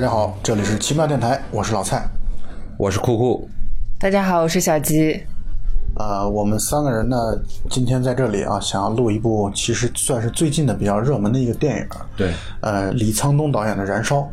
大家好，这里是奇妙电台，我是老蔡。我是酷酷，大家好，我是小吉。呃，我们三个人呢，今天在这里啊，想要录一部其实算是最近的比较热门的一个电影。对，呃，李沧东导演的《燃烧》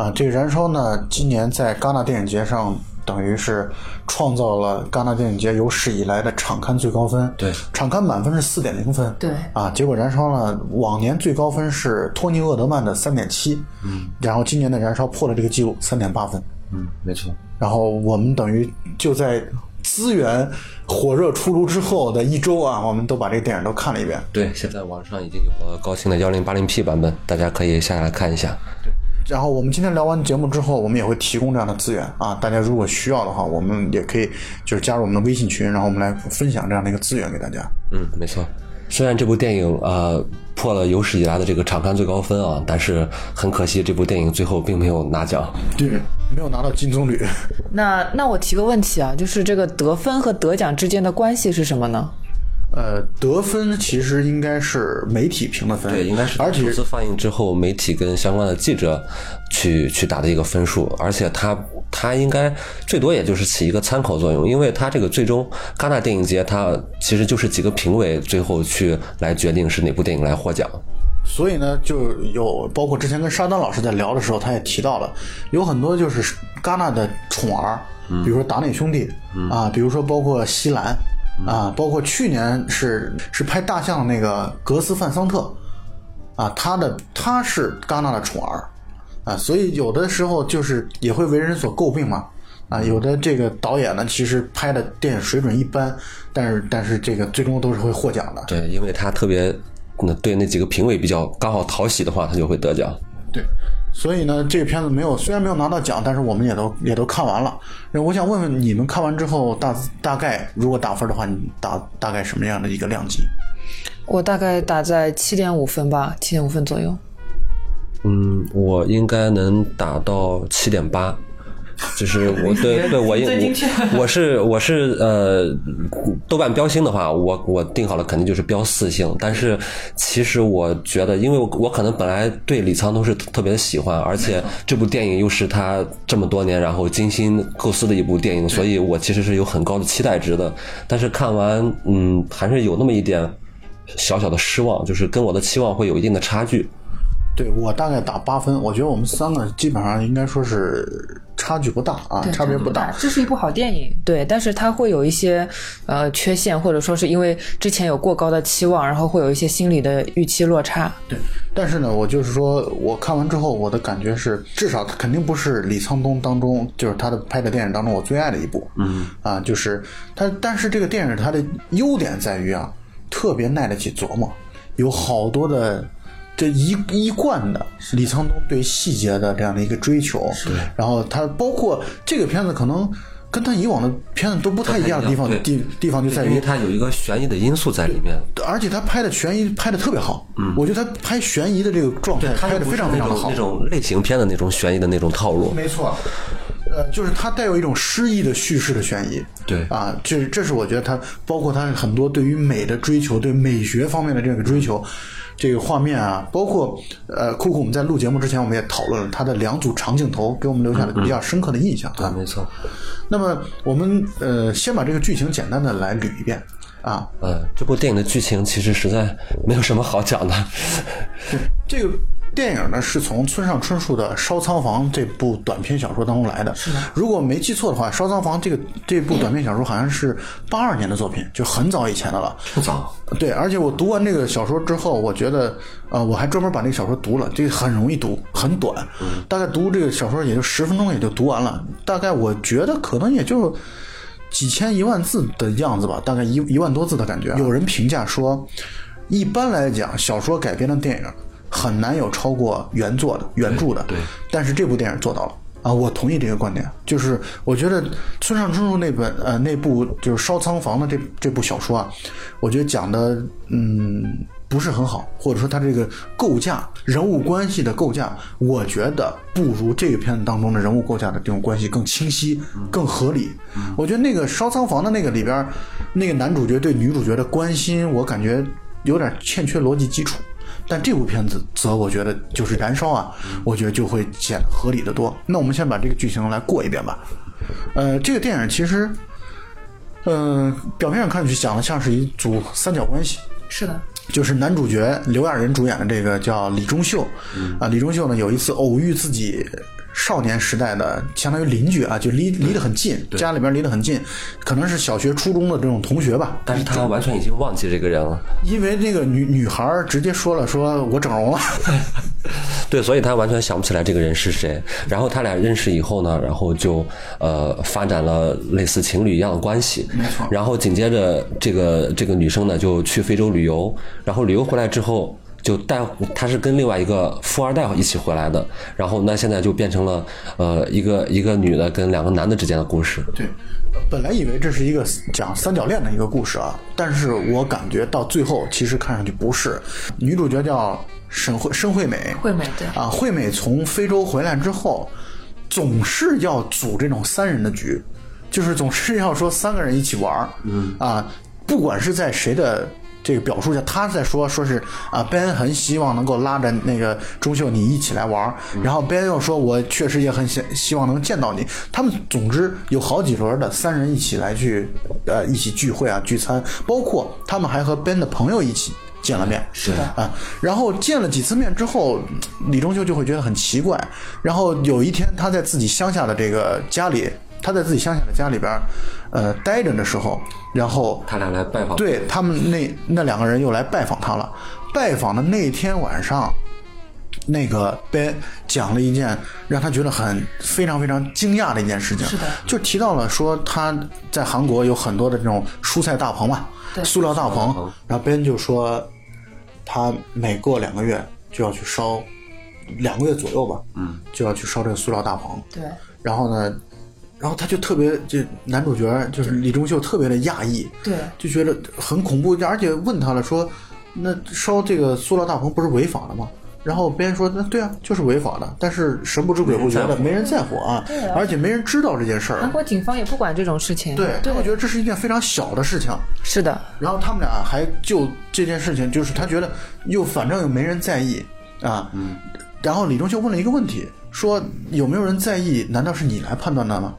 啊、这个《燃烧》呢，今年在戛纳电影节上，等于是创造了戛纳电影节有史以来的场刊最高分。对场刊满分是四点零分。对啊，结果《燃烧》呢，往年最高分是托尼·厄德曼的三点七，嗯，然后今年的《燃烧》破了这个记录，三点八分。嗯，没错，然后我们等于就在资源火热出炉之后的一周啊，我们都把这个电影都看了一遍。对，现在网上已经有了高清的幺零八零 P 版本，大家可以下来看一下。然后我们今天聊完节目之后，我们也会提供这样的资源啊，大家如果需要的话，我们也可以就是加入我们的微信群，然后我们来分享这样的一个资源给大家。嗯，没错。虽然这部电影呃破了有史以来的这个场刊最高分啊，但是很可惜，这部电影最后并没有拿奖。对，没有拿到金棕榈。那那我提个问题啊，就是这个得分和得奖之间的关系是什么呢？呃，得分其实应该是媒体评的分，对，应该是而且首次放映之后，媒体跟相关的记者去去打的一个分数，而且它它应该最多也就是起一个参考作用，因为它这个最终戛纳电影节它其实就是几个评委最后去来决定是哪部电影来获奖。所以呢，就有包括之前跟沙丹老师在聊的时候，他也提到了，有很多就是戛纳的宠儿，比如说达内兄弟、啊，比如说包括西兰、啊，包括去年是是拍大象的那个格斯范桑特啊，他的他是戛纳的宠儿啊，所以有的时候就是也会为人所诟病嘛。啊，有的这个导演呢，其实拍的电影水准一般，但是但是这个最终都是会获奖的。对，因为他特别那对那几个评委比较刚好讨喜的话，他就会得奖。对，所以呢，这个片子没有，虽然没有拿到奖，但是我们也都也都看完了。那我想问问你们看完之后大大概如果打分的话，你打大概什么样的一个量级？我大概打在七点五分吧，七点五分左右。嗯，我应该能打到七点八。就是我 对对我应我我是我是呃豆瓣标星的话，我我定好了肯定就是标四星。但是其实我觉得，因为我我可能本来对李沧东是特别的喜欢，而且这部电影又是他这么多年然后精心构思的一部电影，所以我其实是有很高的期待值的。但是看完，嗯，还是有那么一点小小的失望，就是跟我的期望会有一定的差距。对我大概打八分，我觉得我们三个基本上应该说是差距不大啊，差别不大。这是一部好电影，对，但是它会有一些呃缺陷，或者说是因为之前有过高的期望，然后会有一些心理的预期落差。对，但是呢，我就是说我看完之后，我的感觉是，至少肯定不是李沧东当中，就是他的拍的电影当中我最爱的一部。嗯，啊，就是他，但是这个电影它的优点在于啊，特别耐得起琢磨，有好多的。这一一贯的李沧东对细节的这样的一个追求，是。然后他包括这个片子可能跟他以往的片子都不太一样的地方，地地方就在于因为它有一个悬疑的因素在里面，而且他拍的悬疑拍的特别好。嗯，我觉得他拍悬疑的这个状态拍的非常非常的好，那种类型片的那种悬疑的那种套路。没错。呃，就是他带有一种诗意的叙事的悬疑，对啊，这这是我觉得他包括他很多对于美的追求，对美学方面的这个追求，这个画面啊，包括呃，酷酷我们在录节目之前，我们也讨论了他的两组长镜头，给我们留下了比较深刻的印象啊，没错。那么我们呃，先把这个剧情简单的来捋一遍啊，呃，这部电影的剧情其实实在没有什么好讲的，这个。电影呢是从村上春树的《烧仓房》这部短篇小说当中来的。是的。如果没记错的话，《烧仓房》这个这部短篇小说好像是八二年的作品，就很早以前的了。不早。对，而且我读完这个小说之后，我觉得，呃，我还专门把那个小说读了。这个很容易读，很短，大概读这个小说也就十分钟也就读完了。大概我觉得可能也就几千一万字的样子吧，大概一一万多字的感觉。有人评价说，一般来讲，小说改编的电影。很难有超过原作的原著的，对。但是这部电影做到了啊，我同意这个观点。就是我觉得村上春树那本呃那部就是烧仓房的这这部小说啊，我觉得讲的嗯不是很好，或者说他这个构架人物关系的构架，我觉得不如这个片子当中的人物构架的这种关系更清晰、更合理。我觉得那个烧仓房的那个里边，那个男主角对女主角的关心，我感觉有点欠缺逻辑基础。但这部片子则我觉得就是燃烧啊，我觉得就会显得合理的多。那我们先把这个剧情来过一遍吧。呃，这个电影其实，嗯、表面上看上去讲的像是一组三角关系，是的，就是男主角刘亚仁主演的这个叫李钟秀，啊，李钟秀呢有一次偶遇自己少年时代的相当于邻居啊，就离离得很近，家里边离得很近，可能是小学、初中的这种同学吧。但是他完全已经忘记这个人了。因为那个女女孩直接说了，说我整容了，对，所以他完全想不起来这个人是谁。然后他俩认识以后呢，然后就呃发展了类似情侣一样的关系。没错然后紧接着这个这个女生呢就去非洲旅游，然后旅游回来之后。就带他是跟另外一个富二代一起回来的，然后那现在就变成了呃一个一个女的跟两个男的之间的故事。对，本来以为这是一个讲三角恋的一个故事啊，但是我感觉到最后其实看上去不是。女主角叫沈惠申惠美，惠美对啊，惠美从非洲回来之后，总是要组这种三人的局，就是总是要说三个人一起玩儿，嗯啊，不管是在谁的。这个表述下，他在说说是啊，Ben 很希望能够拉着那个钟秀你一起来玩儿，然后 Ben 又说，我确实也很希希望能见到你。他们总之有好几轮的三人一起来去呃一起聚会啊聚餐，包括他们还和 Ben 的朋友一起见了面。是的，啊，然后见了几次面之后，李钟秀就会觉得很奇怪。然后有一天，他在自己乡下的这个家里，他在自己乡下的家里边儿，呃，待着的时候，然后他俩来拜访，对他们那那两个人又来拜访他了。拜访的那天晚上，那个 Ben 讲了一件让他觉得很非常非常惊讶的一件事情，是的。就提到了说他在韩国有很多的这种蔬菜大棚嘛，对塑料大棚，然后 Ben 就说他每过两个月就要去烧，两个月左右吧，嗯，就要去烧这个塑料大棚，对，然后呢，然后他就特别，这男主角就是李钟秀特别的讶异，对就觉得很恐怖，而且问他了说，那烧这个塑料大棚不是违法的吗？然后别人说，那对啊，就是违法的，但是神不知鬼不觉的，没人在乎啊，啊而且没人知道这件事儿，韩国警方也不管这种事情。对，他会觉得这是一件非常小的事情，是的，然后他们俩还就这件事情，就是他觉得又反正又没人在意啊，嗯，然后李钟秀问了一个问题，说有没有人在意？难道是你来判断的吗？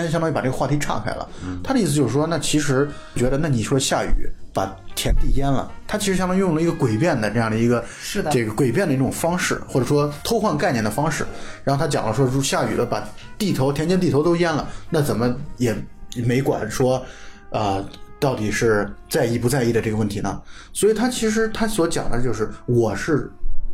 边相当于把这个话题岔开了。他的意思就是说，那其实觉得，那你说下雨把田地淹了，他其实相当于用了一个诡辩的这样的一个是的这个诡辩的一种方式，或者说偷换概念的方式。然后他讲了说，如下雨了，把地头田间地头都淹了，那怎么也没管说，呃，到底是在意不在意的这个问题呢？所以他其实他所讲的就是，我是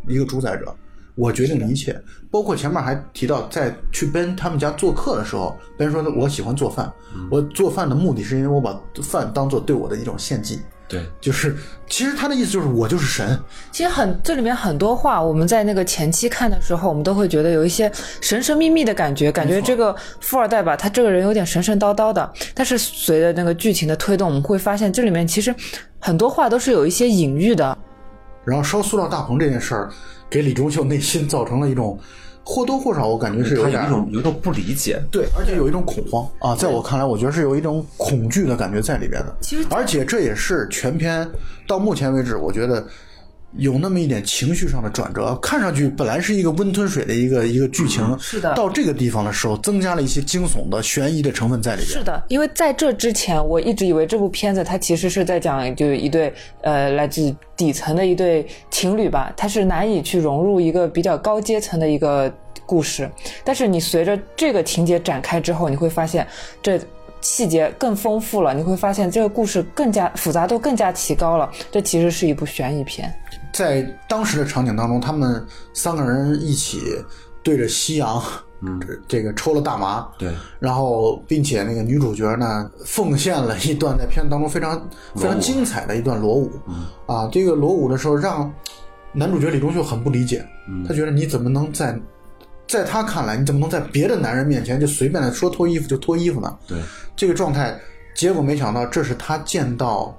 一个主宰者，我决定一切，包括前面还提到，在去 Ben 他们家做客的时候，Ben 说我喜欢做饭，我做饭的目的是因为我把饭当做对我的一种献祭。对，就是，其实他的意思就是我就是神，其实很这里面很多话，我们在那个前期看的时候，我们都会觉得有一些神神秘秘的感觉，感觉这个富二代吧，他这个人有点神神叨叨的。但是随着那个剧情的推动，我们会发现这里面其实很多话都是有一些隐喻的。然后烧塑料大棚这件事儿，给李钟秀内心造成了一种或多或少，我感觉是有点他有一种有一种不理解，对，而且有一种恐慌啊，在我看来，我觉得是有一种恐惧的感觉在里边的。其实而且这也是全篇到目前为止，我觉得有那么一点情绪上的转折。看上去本来是一个温吞水的一个一个剧情，是的到这个地方的时候，增加了一些惊悚的、悬疑的成分在里边。是的，因为在这之前，我一直以为这部片子它其实是在讲就一对呃来自底层的一对情侣吧，它是难以去融入一个比较高阶层的一个故事。但是你随着这个情节展开之后，你会发现这细节更丰富了，你会发现这个故事更加复杂度更加提高了。这其实是一部悬疑片。在当时的场景当中，他们三个人一起对着夕阳，嗯，这个抽了大麻，对，然后并且那个女主角呢，奉献了一段在片子当中非常非常精彩的一段裸舞，啊，这个裸舞的时候让男主角李钟秀很不理解，他觉得你怎么能在在他看来，你怎么能在别的男人面前就随便的说脱衣服就脱衣服呢？对，这个状态，结果没想到这是他见到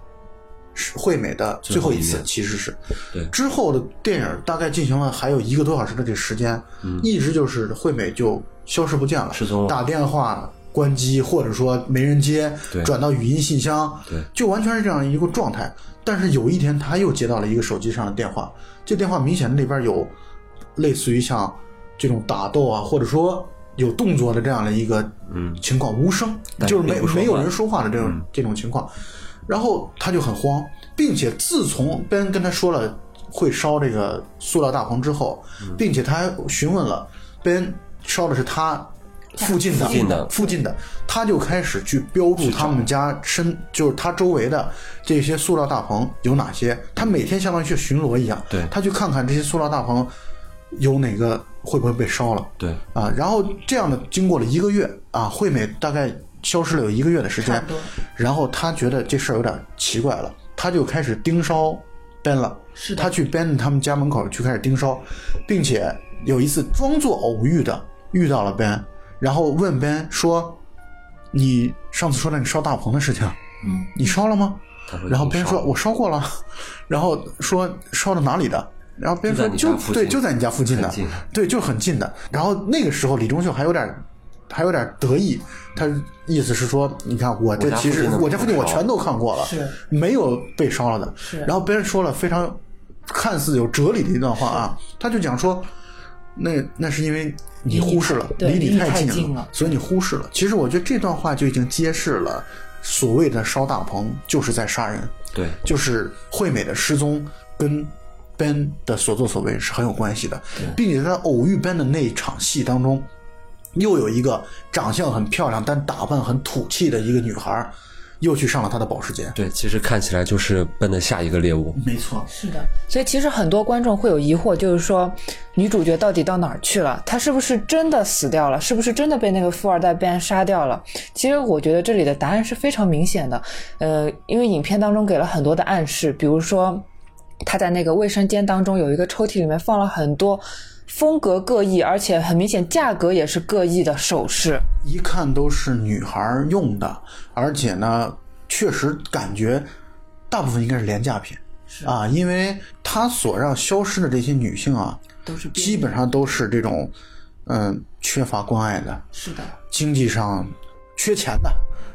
惠美的最后一次其实是。对之后的电影大概进行了还有一个多小时的这时间，一直就是惠美就消失不见了，失踪了打电话关机，或者说没人接，对转到语音信箱，对，就完全是这样一个状态。但是有一天，他又接到了一个手机上的电话，这电话明显里边有类似于像这种打斗啊，或者说有动作的这样的一个嗯情况，无声，就是没没有人说话的这种、这种情况。然后他就很慌，并且自从 Ben 跟他说了会烧这个塑料大棚之后，并且他还询问了 Ben 烧的是他附近的附近的附近的，他就开始去标注他们家身，就是他周围的这些塑料大棚有哪些。他每天相当于去巡逻一样，对他去看看这些塑料大棚有哪个会不会被烧了。对，啊，然后这样的经过了一个月啊，惠美大概消失了有一个月的时间然后他觉得这事儿有点奇怪了，他就开始盯梢 Ben 了。是他去 Ben 他们家门口去开始盯梢，并且有一次装作偶遇的遇到了 Ben，然后问 Ben 说：“你上次说的你烧大棚的事情，嗯，你烧了吗？”他说然后 Ben 说我烧过了，然后说烧的哪里的？然后 Ben 说就对，就在你家附近的近，对，就很近的。然后那个时候李钟秀还有点还有点得意，他意思是说，你看我这其实我家附近我全都看过了，是。没有被烧了的。是。然后别人说了非常看似有哲理的一段话啊，他就讲说，那那是因为你忽视了，离你对离你太近了。所以你忽视了。其实我觉得这段话就已经揭示了，所谓的烧大棚就是在杀人，对，就是惠美的失踪跟 Ben 的所作所为是很有关系的，并且在偶遇 Ben 的那一场戏当中，又有一个长相很漂亮但打扮很土气的一个女孩，又去上了他的保时捷。对，其实看起来就是奔着下一个猎物。没错，是的，所以其实很多观众会有疑惑，就是说女主角到底到哪儿去了？她是不是真的死掉了？是不是真的被那个富二代 Ben 杀掉了？其实我觉得这里的答案是非常明显的，呃，因为影片当中给了很多的暗示，比如说她在那个卫生间当中有一个抽屉里面放了很多风格各异，而且很明显价格也是各异的首饰。一看都是女孩用的，而且呢，确实感觉大部分应该是廉价品。啊，因为他所让消失的这些女性啊，都是基本上都是这种嗯缺乏关爱的，是的，经济上缺钱的。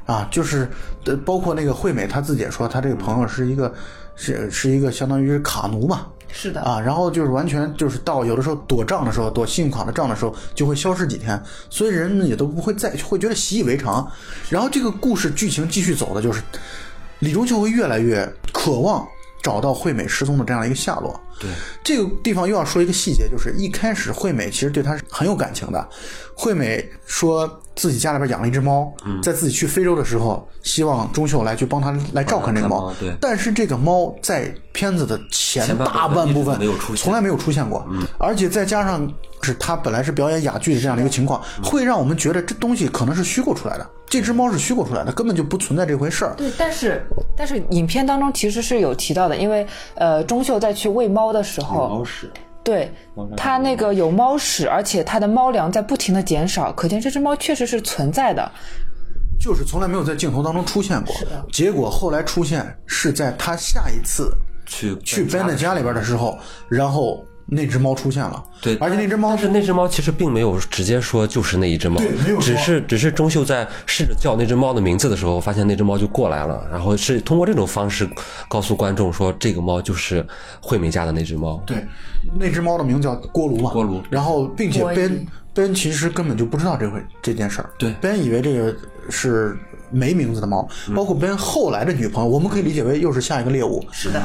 啊，就是呃，包括那个惠美她自己也说，她这个朋友是一个是是一个相当于是卡奴嘛，是的，啊，然后就是完全就是到有的时候躲账的时候，躲信用卡的账的时候，就会消失几天，所以人们也都不会再会觉得习以为常。然后这个故事剧情继续走的就是，李忠秀会越来越渴望找到惠美失踪的这样一个下落。对，这个地方又要说一个细节，就是一开始惠美其实对他是很有感情的。惠美说自己家里边养了一只猫，在自己去非洲的时候，希望钟秀来去帮他来照看这个猫。但是这个猫在片子的前大半部分从来没有出现过，而且再加上是他本来是表演哑剧的这样的一个情况，会让我们觉得这东西可能是虚构出来的，这只猫是虚构出来的，根本就不存在这回事儿。对，但是但是影片当中其实是有提到的，因为呃，钟秀在去喂猫的时候，屎，对它那个有猫屎，而且它的猫粮在不停的减少，可见这只猫确实是存在的。就是从来没有在镜头当中出现过。结果后来出现是在他下一次去去 Ben 的家里边的时候，然后那只猫出现了。对，而且那只猫但是那只猫其实并没有直接说就是那一只猫对没有，只是只是钟秀在试着叫那只猫的名字的时候，发现那只猫就过来了，然后是通过这种方式告诉观众说这个猫就是惠美家的那只猫。对，那只猫的名字叫锅炉嘛。锅炉然后，并且锅一 Ben Ben 其实根本就不知道这回这件事儿。对，Ben 以为这个是没名字的猫，包括 Ben 后来的女朋友，我们可以理解为又是下一个猎物，是的，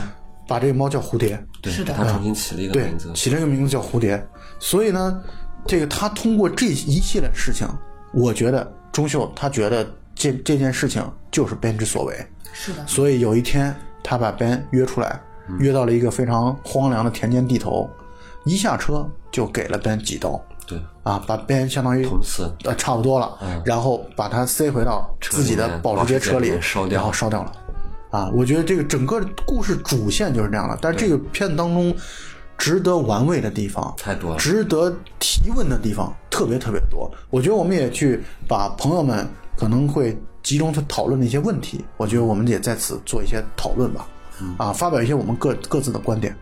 把这个猫叫蝴蝶。对，是的他重新起了一个对名字，。起了一个名字叫蝴蝶。所以呢，这个他通过这一系列事情，我觉得钟秀他觉得这这件事情就是 Ben 之所为。是的，所以有一天，他把 Ben 约出来，约到了一个非常荒凉的田间地头，一下车就给了 Ben 几刀对，啊，把 Ben 相当于捅死呃差不多了，然后把他塞回到自己的保时捷车里车里烧掉然后烧掉了。啊，我觉得这个整个故事主线就是这样的，但是这个片子当中值得玩味的地方太多了值得提问的地方特别特别多。我觉得我们也去把朋友们可能会集中去讨论的一些问题，我觉得我们也在此做一些讨论吧。啊，发表一些我们各各自的观点。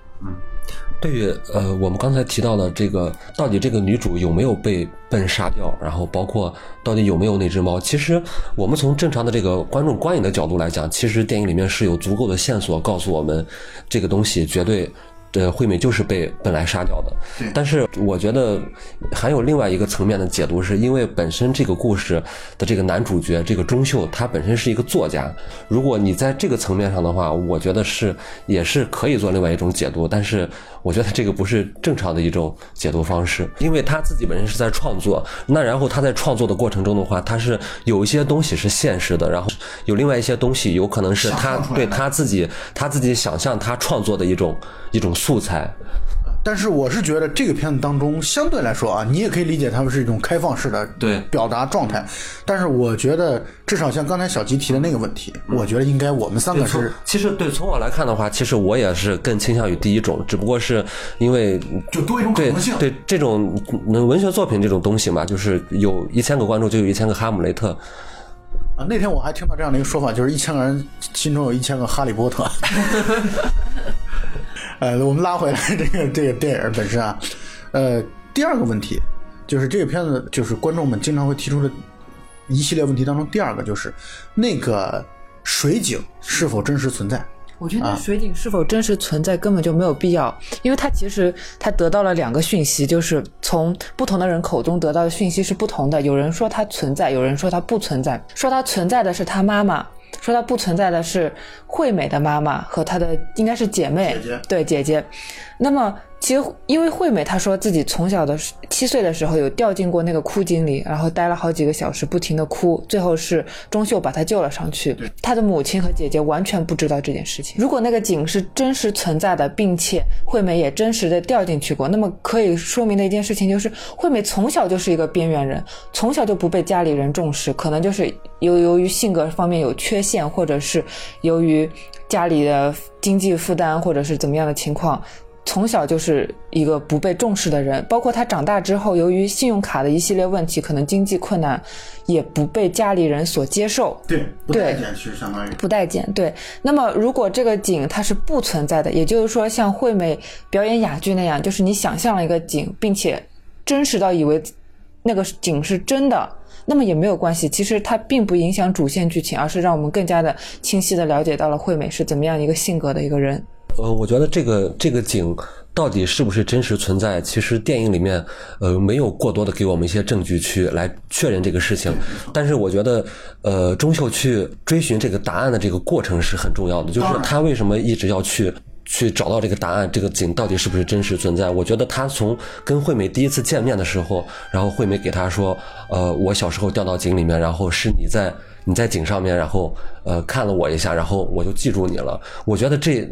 对于呃，我们刚才提到的这个，到底这个女主有没有被笨杀掉，然后包括到底有没有那只猫，其实我们从正常的这个观众观影的角度来讲，其实电影里面是有足够的线索告诉我们，这个东西绝对。呃，惠美就是被本来杀掉的，但是我觉得还有另外一个层面的解读，是因为本身这个故事的这个男主角这个钟秀，他本身是一个作家。如果你在这个层面上的话，我觉得是也是可以做另外一种解读，但是我觉得这个不是正常的一种解读方式，因为他自己本身是在创作，那然后他在创作的过程中的话，他是有一些东西是现实的，然后有另外一些东西有可能是他对他自己他自己想象他创作的一种一种。素材，但是我是觉得这个片子当中相对来说啊，你也可以理解他们是一种开放式的对表达状态。但是我觉得至少像刚才小吉提的那个问题，我觉得应该我们三个是其实对从我来看的话，其实我也是更倾向于第一种，只不过是因为就多一种可能性。对这种文学作品这种东西嘛，就是有一千个观众就有一千个哈姆雷特啊。那天我还听到这样的一个说法，就是一千个人心中有一千个哈利波特。呃，我们拉回来这个这个电影本身啊，呃，第二个问题就是这个片子就是观众们经常会提出的一系列问题当中，第二个就是那个水井是否真实存在？我觉得水井是否真实存在根本就没有必要，因为他其实他得到了两个讯息，就是从不同的人口中得到的讯息是不同的。有人说它存在，有人说它不存在。说它存在的是他妈妈。说她不存在的是惠美的妈妈和她的应该是姐妹，对姐姐。那么。其实，因为惠美她说自己从小的七岁的时候有掉进过那个枯井里，然后待了好几个小时，不停的哭，最后是钟秀把她救了上去。她的母亲和姐姐完全不知道这件事情。如果那个井是真实存在的，并且惠美也真实的掉进去过，那么可以说明的一件事情就是，惠美从小就是一个边缘人，从小就不被家里人重视，可能就是由由于性格方面有缺陷，或者是由于家里的经济负担，或者是怎么样的情况。从小就是一个不被重视的人，包括他长大之后，由于信用卡的一系列问题，可能经济困难，也不被家里人所接受。对，不待见其实相当于不待见。对，那么如果这个景它是不存在的，也就是说像惠美表演哑剧那样，就是你想象了一个景，并且真实到以为那个景是真的，那么也没有关系。其实它并不影响主线剧情，而是让我们更加的清晰的了解到了惠美是怎么样一个性格的一个人。呃，我觉得这个这个井到底是不是真实存在？其实电影里面呃没有过多的给我们一些证据去来确认这个事情。但是我觉得，呃，钟秀去追寻这个答案的这个过程是很重要的。就是他为什么一直要去去找到这个答案？这个井到底是不是真实存在？我觉得他从跟惠美第一次见面的时候，然后惠美给他说，呃，我小时候掉到井里面，然后是你在你在井上面，然后呃看了我一下，然后我就记住你了。我觉得这。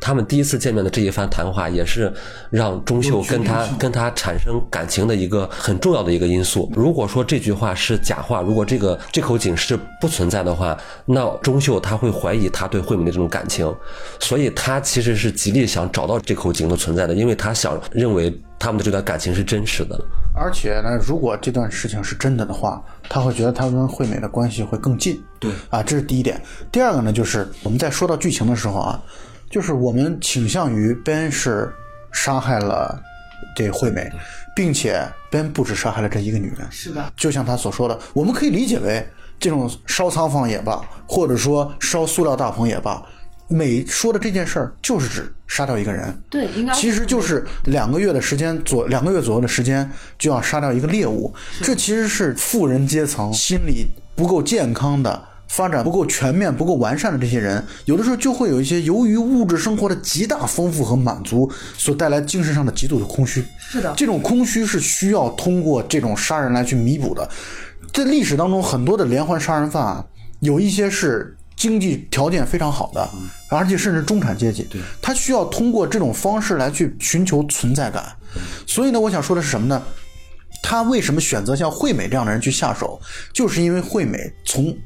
他们第一次见面的这一番谈话，也是让钟秀跟他跟他产生感情的一个很重要的一个因素。如果说这句话是假话，如果这个这口井是不存在的话，那钟秀他会怀疑他对惠美的这种感情，所以他其实是极力想找到这口井的存在的，因为他想认为他们的这段感情是真实的。而且呢，如果这段事情是真的的话，他会觉得他跟惠美的关系会更近。对，啊，这是第一点。第二个呢，就是我们在说到剧情的时候啊。就是我们倾向于 Ben 是杀害了这惠美，并且 Ben 不止杀害了这一个女人。是的，就像他所说的，我们可以理解为这种烧仓房也罢，或者说烧塑料大棚也罢，美说的这件事儿就是指杀掉一个人。对，应该其实就是两个月的时间左两个月左右的时间就要杀掉一个猎物。这其实是富人阶层心理不够健康的。发展不够全面、不够完善的这些人，有的时候就会有一些由于物质生活的极大丰富和满足所带来精神上的极度的空虚。是的，这种空虚是需要通过这种杀人来去弥补的。在历史当中，很多的连环杀人犯啊，有一些是经济条件非常好的，而且甚至中产阶级，他需要通过这种方式来去寻求存在感。所以呢，我想说的是什么呢？他为什么选择像惠美这样的人去下手？就是因为惠美从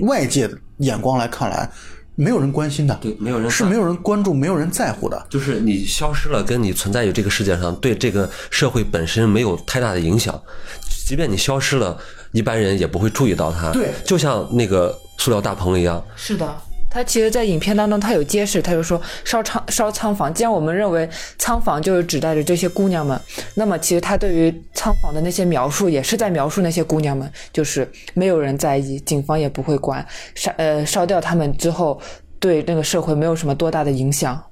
外界的眼光来看来，没有人关心的，对，没有人是没有人关注，没有人在乎的。就是你消失了，跟你存在于这个世界上，对这个社会本身没有太大的影响。即便你消失了，一般人也不会注意到它。对，就像那个塑料大棚一样。是的。他其实，在影片当中，他有揭示，他就说烧仓烧仓房。既然我们认为仓房就是指代着这些姑娘们，那么其实他对于仓房的那些描述，也是在描述那些姑娘们，就是没有人在意，警方也不会管，烧呃烧掉他们之后，对那个社会没有什么多大的影响。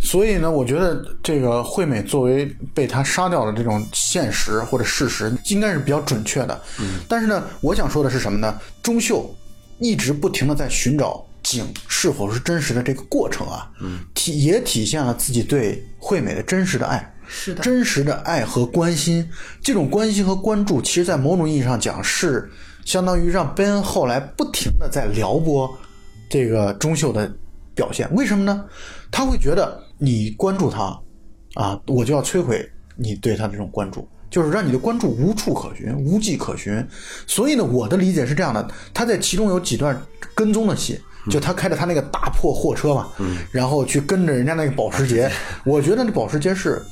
所以呢，我觉得这个惠美作为被他杀掉的这种现实或者事实，应该是比较准确的。嗯，但是呢，我想说的是什么呢？钟秀一直不停的在寻找景是否是真实的这个过程啊，嗯，体也体现了自己对惠美的真实的爱，是的，真实的爱和关心。这种关心和关注，其实在某种意义上讲，是相当于让贝恩后来不停的在撩拨这个钟秀的表现。为什么呢？他会觉得。你关注他，啊，我就要摧毁你对他的这种关注，就是让你的关注无处可寻、无迹可寻。所以呢，我的理解是这样的：他在其中有几段跟踪的戏，就他开着他那个大破货车嘛，然后去跟着人家那个保时捷。我觉得那保时捷是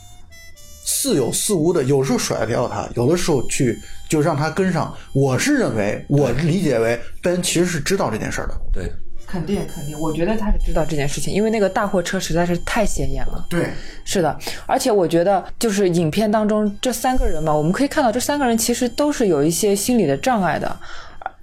似有似无的，有时候甩掉他，有的时候去就让他跟上。我是认为，我理解为贝恩其实是知道这件事的。对。肯定肯定，我觉得他是知道这件事情，因为那个大货车实在是太显眼了。对，是的，而且我觉得就是影片当中这三个人嘛，我们可以看到这三个人其实都是有一些心理的障碍的，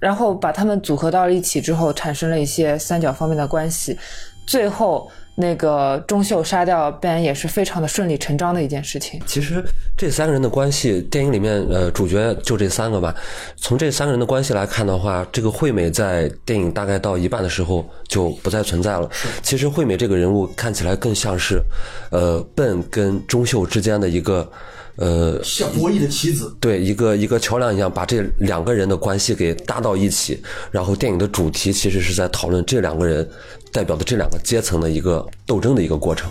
然后把他们组合到了一起之后，产生了一些三角方面的关系，最后。那个钟秀杀掉 Ben 也是非常的顺理成章的一件事情。其实这三个人的关系，电影里面呃主角就这三个吧。从这三个人的关系来看的话，这个惠美在电影大概到一半的时候就不再存在了。其实惠美这个人物看起来更像是，呃，Ben 跟钟秀之间的一个。呃，像博弈的棋子，对，一个一个桥梁一样，把这两个人的关系给搭到一起。然后电影的主题其实是在讨论这两个人代表的这两个阶层的一个斗争的一个过程。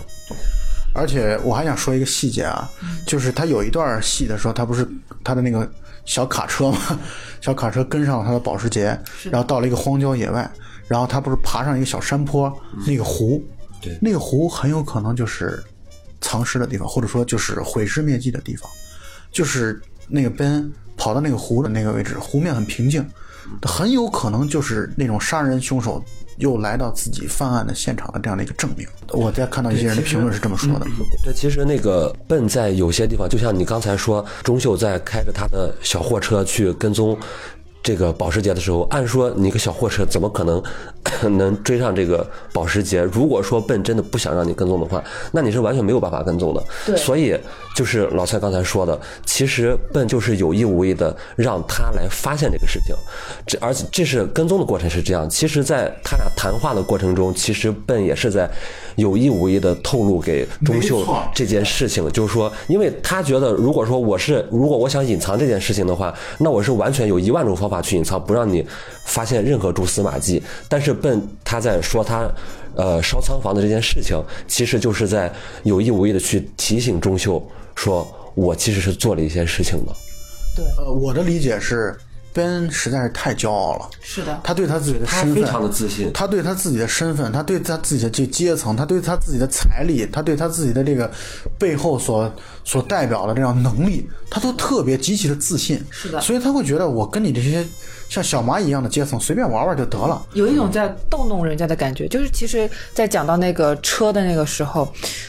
而且我还想说一个细节啊，就是他有一段戏的时候，他不是他的那个小卡车嘛，小卡车跟上了他的保时捷，然后到了一个荒郊野外，然后他不是爬上一个小山坡，那个湖，对，那个湖很有可能就是。藏尸的地方，或者说就是毁尸灭迹的地方，就是那个奔跑到那个湖的那个位置，湖面很平静，很有可能就是那种杀人凶手又来到自己犯案的现场的这样的一个证明。我在看到一些人的评论是这么说的。这，其实那个奔在有些地方，就像你刚才说，钟秀在开着他的小货车去跟踪。这个保时捷的时候，按说你个小货车怎么可能能追上这个保时捷？如果说笨真的不想让你跟踪的话，那你是完全没有办法跟踪的。对，所以就是老蔡刚才说的，其实笨就是有意无意的让他来发现这个事情。这而且这是跟踪的过程是这样。其实，在他俩谈话的过程中，其实笨也是在有意无意的透露给钟秀这件事情，就是说，因为他觉得，如果说我是如果我想隐藏这件事情的话，那我是完全有一万种方法。去隐藏，不让你发现任何蛛丝马迹。但是笨他在说他，呃，烧仓房的这件事情，其实就是在有意无意的去提醒钟秀，说我其实是做了一些事情的。对，呃，我的理解是。奔实在是太骄傲了，是的，他对他自己的身份非常的自信，他对他自己的身份，他对他自己的这阶层，他对他自己的财力，他对他自己的这个背后所所代表的这样能力，他都特别极其的自信，是的，所以他会觉得我跟你这些像小蚂蚁一样的阶层随便玩玩就得了，有一种在逗弄人家的感觉。就是其实，在讲到那个车的那个时候，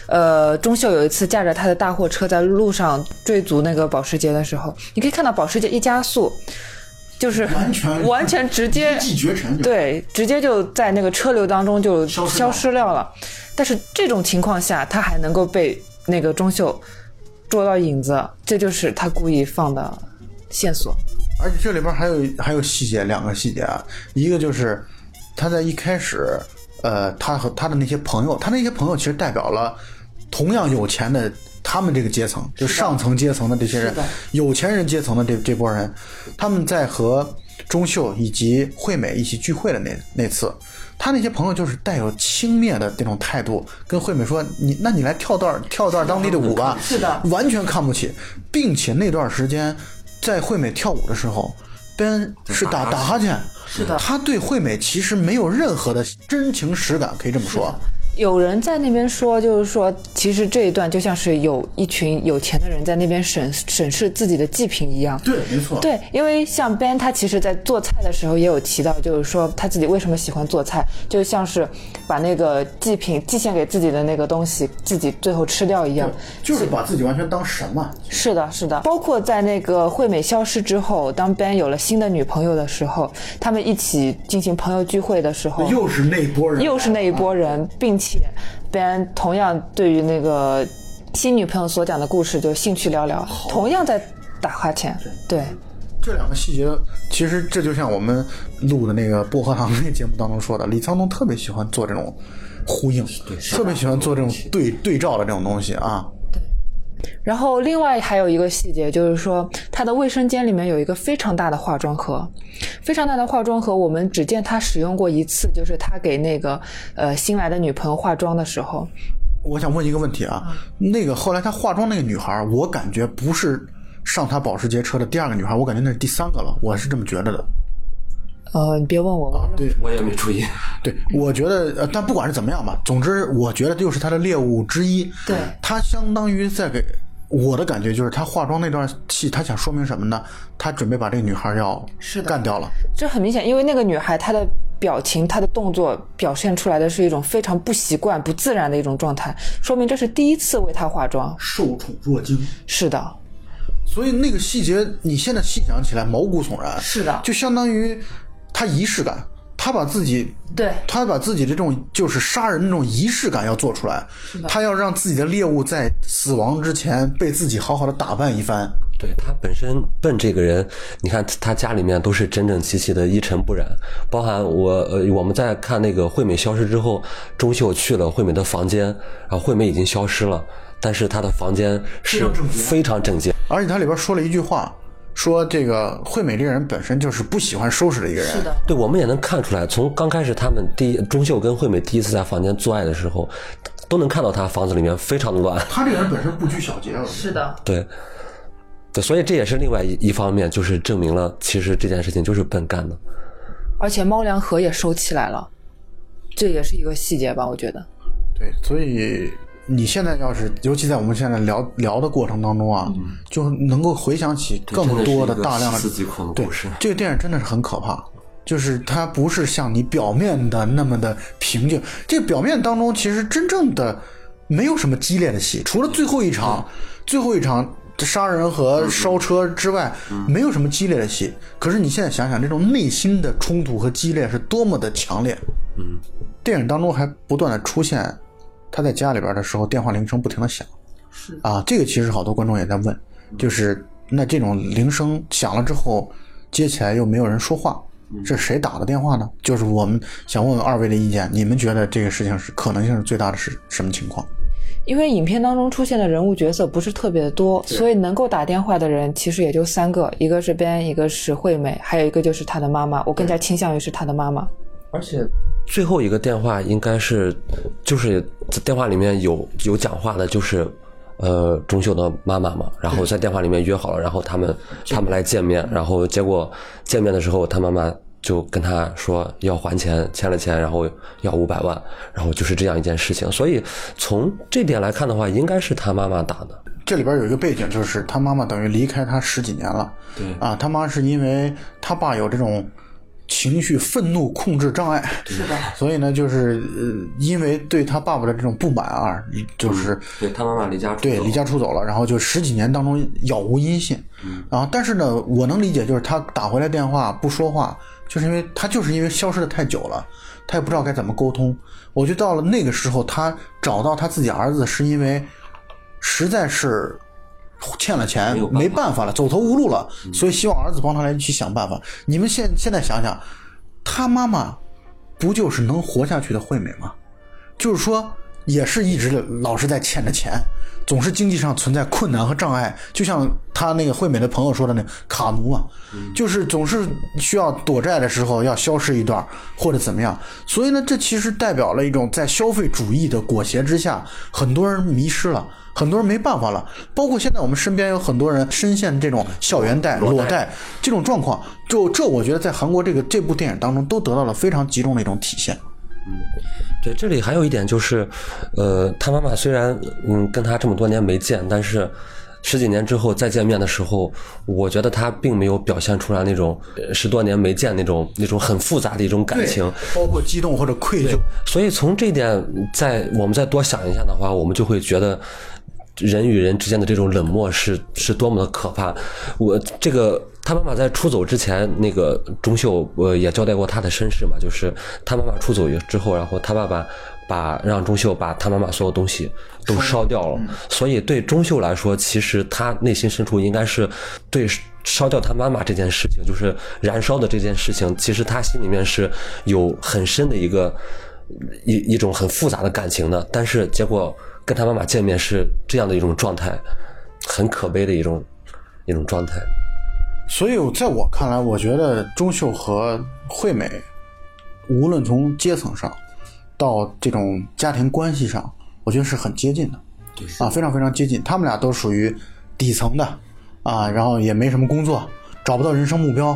呃，钟秀有一次驾着他的大货车在路上追逐那个保时捷的时候，你可以看到保时捷一加速。就是完全完全直接对，直接就在那个车流当中就消失掉了。但是这种情况下，他还能够被那个钟秀捉到影子，这就是他故意放的线索。而且这里边还有还有细节，两个细节啊，一个就是他在一开始，呃，他和他的那些朋友，他那些朋友其实代表了同样有钱的。他们这个阶层，就上层阶层的这些人，有钱人阶层的这这波人，他们在和钟秀以及惠美一起聚会的那那次，他那些朋友就是带有轻蔑的这种态度，跟惠美说：“你那你来跳段跳段当地的舞吧。”是的，完全看不起，并且那段时间在惠美跳舞的时候，Ben 是打打哈欠，是的，他对惠美其实没有任何的真情实感，可以这么说。有人在那边说，就是说，其实这一段就像是有一群有钱的人在那边审审视自己的祭品一样。对，没错。对，因为像 Ben 他其实在做菜的时候也有提到，就是说他自己为什么喜欢做菜，就像是把那个祭品祭献给自己的那个东西，自己最后吃掉一样。就是把自己完全当神嘛。是的，是的。包括在那个惠美消失之后，当 Ben 有了新的女朋友的时候，他们一起进行朋友聚会的时候，又是那一波人，又是那一波人，并且 Ben 同样对于那个新女朋友所讲的故事就兴趣寥寥，同样在打哈欠。对，这两个细节，其实这就像我们录的那个薄荷糖那个节目当中说的，李沧东特别喜欢做这种呼应，特别喜欢做这种对对照的这种东西啊。然后另外还有一个细节，就是说他的卫生间里面有一个非常大的化妆盒，非常大的化妆盒，我们只见他使用过一次，就是他给那个呃新来的女朋友化妆的时候。我想问一个问题啊，那个后来他化妆那个女孩，我感觉不是上他保时捷车的第二个女孩，我感觉那是第三个了，我是这么觉得的。呃，你别问我，我对我也没注意。对，我觉得，呃，但不管是怎么样吧，总之，我觉得就是他的猎物之一。对，他相当于在给我的感觉就是，他化妆那段戏，他想说明什么呢？他准备把这个女孩要是干掉了。这很明显，因为那个女孩她的表情、她的动作表现出来的是一种非常不习惯、不自然的一种状态，说明这是第一次为她化妆。受宠若惊，是的，所以那个细节，你现在细想起来毛骨悚然。是的就相当于他仪式感，他把自己对他把自己的这种就是杀人那种仪式感要做出来，他要让自己的猎物在死亡之前被自己好好的打扮一番。对他本身笨这个人，你看他家里面都是整整齐齐的，一尘不染。包含我呃，我们在看那个惠美消失之后，钟秀去了惠美的房间，然后惠美已经消失了，但是他的房间是非常整洁。而且他里边说了一句话，说这个惠美这个人本身就是不喜欢收拾的一个人。是的，对，我们也能看出来，从刚开始他们第一钟秀跟惠美第一次在房间做爱的时候，都能看到他房子里面非常的乱。他这个人本身不拘小节，是的，对，对，所以这也是另外一一方面，就是证明了其实这件事情就是笨干的。而且猫粮盒也收起来了，这也是一个细节吧？我觉得。对，所以你现在要是，尤其在我们现在聊聊的过程当中啊，就能够回想起更多的大量的对。这个电影真的是很可怕，就是它不是像你表面的那么的平静，这个表面当中其实真正的没有什么激烈的戏，除了最后一场，最后一场。杀人和烧车之外，没有什么激烈的戏。可是你现在想想，这种内心的冲突和激烈是多么的强烈。嗯，电影当中还不断的出现，他在家里边的时候，电话铃声不停的响。是啊，这个其实好多观众也在问，就是那这种铃声响了之后，接起来又没有人说话，这是谁打的电话呢？就是我们想问问二位的意见，你们觉得这个事情是可能性是最大的是什么情况？因为影片当中出现的人物角色不是特别的多，所以能够打电话的人其实也就三个，一个是 Ben，一个是惠美，还有一个就是他的妈妈。我更加倾向于是他的妈妈。而且最后一个电话应该是，就是电话里面有有讲话的，就是呃钟秀的妈妈嘛。然后在电话里面约好了，然后他们他们来见面，然后结果见面的时候，他妈妈就跟他说要还钱，欠了钱，然后要五百万，然后就是这样一件事情。所以从这点来看的话，应该是他妈妈打的。这里边有一个背景，就是他妈妈等于离开他十几年了。对啊，他妈是因为他爸有这种情绪愤怒控制障碍，是的，所以呢，就是呃，因为对他爸爸的这种不满啊，就是对他妈妈离家出对离家出走了，然后就十几年当中杳无音信。啊，但是呢，我能理解，就是他打回来电话不说话，就是因为他就是因为消失的太久了，他也不知道该怎么沟通。我觉得到了那个时候，他找到他自己儿子，是因为实在是欠了钱没办法了，走投无路了，所以希望儿子帮他来去想办法。你们现现在想想，他妈妈不就是能活下去的惠美吗？就是说，也是一直老是在欠着钱，总是经济上存在困难和障碍。就像他那个惠美的朋友说的那卡奴啊，就是总是需要躲债的时候要消失一段或者怎么样。所以呢，这其实代表了一种在消费主义的裹挟之下，很多人迷失了。很多人没办法了，包括现在我们身边有很多人深陷这种校园贷、裸贷这种状况，就这我觉得在韩国这个这部电影当中都得到了非常集中的一种体现。嗯对，这里还有一点就是，呃，他妈妈虽然嗯跟他这么多年没见，但是十几年之后再见面的时候，我觉得他并没有表现出来那种呃十多年没见那种那种很复杂的一种感情。包括激动或者愧疚。所以从这一点再我们再多想一下的话，我们就会觉得人与人之间的这种冷漠是是多么的可怕。我这个他妈妈在出走之前，那个钟秀呃也交代过他的身世嘛，就是他妈妈出走之后，然后他爸爸把让钟秀把他妈妈所有东西都烧掉了。所以对钟秀来说，其实他内心深处应该是对。烧掉他妈妈这件事情，就是燃烧的这件事情，其实他心里面是有很深的一个一一种很复杂的感情的，但是结果跟他妈妈见面是这样的一种状态，很可悲的一种一种状态。所以在我看来，我觉得钟秀和惠美，无论从阶层上到这种家庭关系上，我觉得是很接近的，啊，非常非常接近。他们俩都属于底层的，啊，然后也没什么工作，找不到人生目标，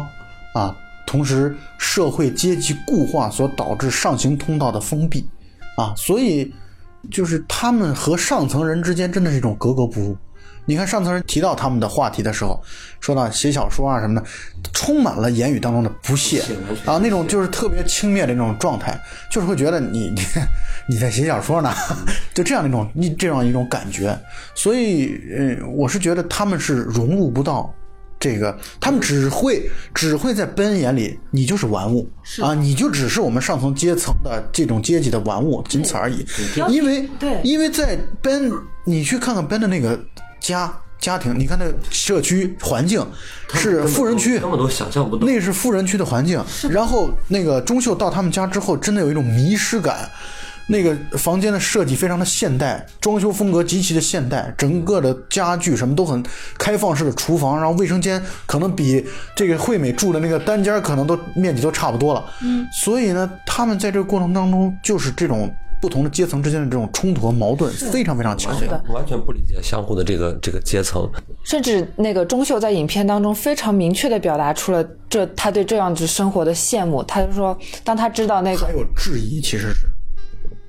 啊，同时社会阶级固化所导致上行通道的封闭，啊，所以就是他们和上层人之间真的是一种格格不入。你看上层人提到他们的话题的时候，说到写小说啊什么的，充满了言语当中的不屑啊，那种就是特别轻蔑的那种状态，就是会觉得你 你你在写小说呢，就这样的一种一这样一种感觉。所以，嗯，我是觉得他们是融入不到这个，他们只会只会在本人眼里，你就是玩物啊，你就只是我们上层阶层的这种阶级的玩物，仅此而已。因为对因为在 Ben，你去看看 Ben 的那个家家庭，你看那社区环境是富人区，根本都想象不到。那是富人区的环境。然后那个钟秀到他们家之后，真的有一种迷失感。那个房间的设计非常的现代，装修风格极其的现代，整个的家具什么都很开放式的厨房，然后卫生间可能比这个惠美住的那个单间可能都面积都差不多了。嗯，所以呢，他们在这个过程当中，就是这种不同的阶层之间的这种冲突和矛盾非常非常强烈。完全不理解相互的这个这个阶层，甚至那个钟秀在影片当中非常明确的表达出了这他对这样子生活的羡慕。他就说，当他知道那个还有质疑，其实是